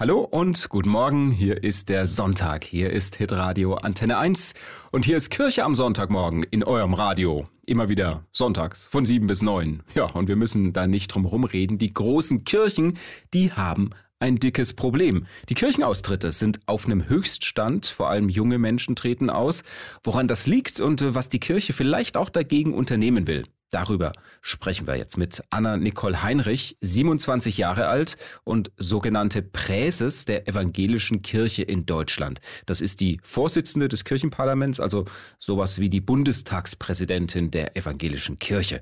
Hallo und guten Morgen. Hier ist der Sonntag. Hier ist Hitradio Antenne 1 und hier ist Kirche am Sonntagmorgen in eurem Radio. Immer wieder sonntags von 7 bis 9. Ja, und wir müssen da nicht drum rumreden. Die großen Kirchen, die haben ein dickes Problem. Die Kirchenaustritte sind auf einem Höchststand, vor allem junge Menschen treten aus. Woran das liegt und äh, was die Kirche vielleicht auch dagegen unternehmen will. Darüber sprechen wir jetzt mit Anna Nicole Heinrich, 27 Jahre alt und sogenannte Präses der evangelischen Kirche in Deutschland. Das ist die Vorsitzende des Kirchenparlaments, also sowas wie die Bundestagspräsidentin der evangelischen Kirche.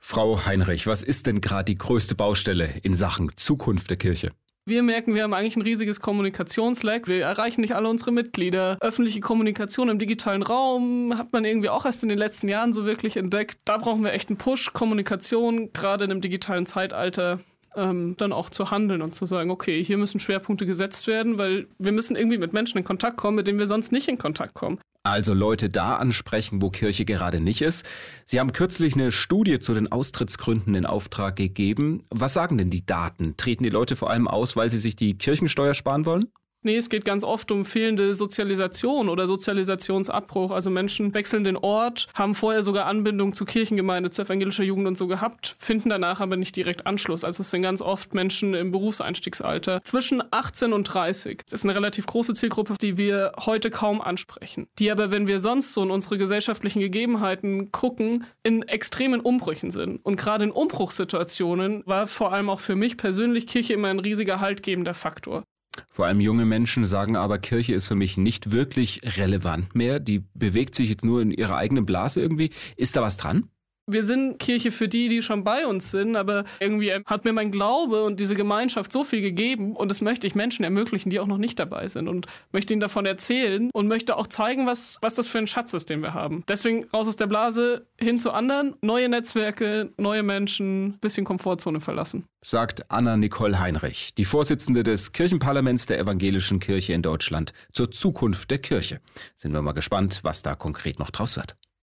Frau Heinrich, was ist denn gerade die größte Baustelle in Sachen Zukunft der Kirche? Wir merken, wir haben eigentlich ein riesiges Kommunikationslack. Wir erreichen nicht alle unsere Mitglieder. Öffentliche Kommunikation im digitalen Raum hat man irgendwie auch erst in den letzten Jahren so wirklich entdeckt. Da brauchen wir echt einen Push. Kommunikation, gerade in einem digitalen Zeitalter, ähm, dann auch zu handeln und zu sagen, okay, hier müssen Schwerpunkte gesetzt werden, weil wir müssen irgendwie mit Menschen in Kontakt kommen, mit denen wir sonst nicht in Kontakt kommen. Also Leute da ansprechen, wo Kirche gerade nicht ist. Sie haben kürzlich eine Studie zu den Austrittsgründen in Auftrag gegeben. Was sagen denn die Daten? Treten die Leute vor allem aus, weil sie sich die Kirchensteuer sparen wollen? Nee, es geht ganz oft um fehlende Sozialisation oder Sozialisationsabbruch. Also Menschen wechseln den Ort, haben vorher sogar Anbindung zur Kirchengemeinde, zur evangelischer Jugend und so gehabt, finden danach aber nicht direkt Anschluss. Also es sind ganz oft Menschen im Berufseinstiegsalter zwischen 18 und 30. Das ist eine relativ große Zielgruppe, die wir heute kaum ansprechen. Die aber, wenn wir sonst so in unsere gesellschaftlichen Gegebenheiten gucken, in extremen Umbrüchen sind. Und gerade in Umbruchssituationen war vor allem auch für mich persönlich Kirche immer ein riesiger haltgebender Faktor. Vor allem junge Menschen sagen aber, Kirche ist für mich nicht wirklich relevant mehr. Die bewegt sich jetzt nur in ihrer eigenen Blase irgendwie. Ist da was dran? Wir sind Kirche für die, die schon bei uns sind, aber irgendwie hat mir mein Glaube und diese Gemeinschaft so viel gegeben und das möchte ich Menschen ermöglichen, die auch noch nicht dabei sind und möchte ihnen davon erzählen und möchte auch zeigen, was, was das für ein Schatz ist, den wir haben. Deswegen raus aus der Blase, hin zu anderen, neue Netzwerke, neue Menschen, bisschen Komfortzone verlassen. Sagt Anna Nicole Heinrich, die Vorsitzende des Kirchenparlaments der Evangelischen Kirche in Deutschland zur Zukunft der Kirche. Sind wir mal gespannt, was da konkret noch draus wird.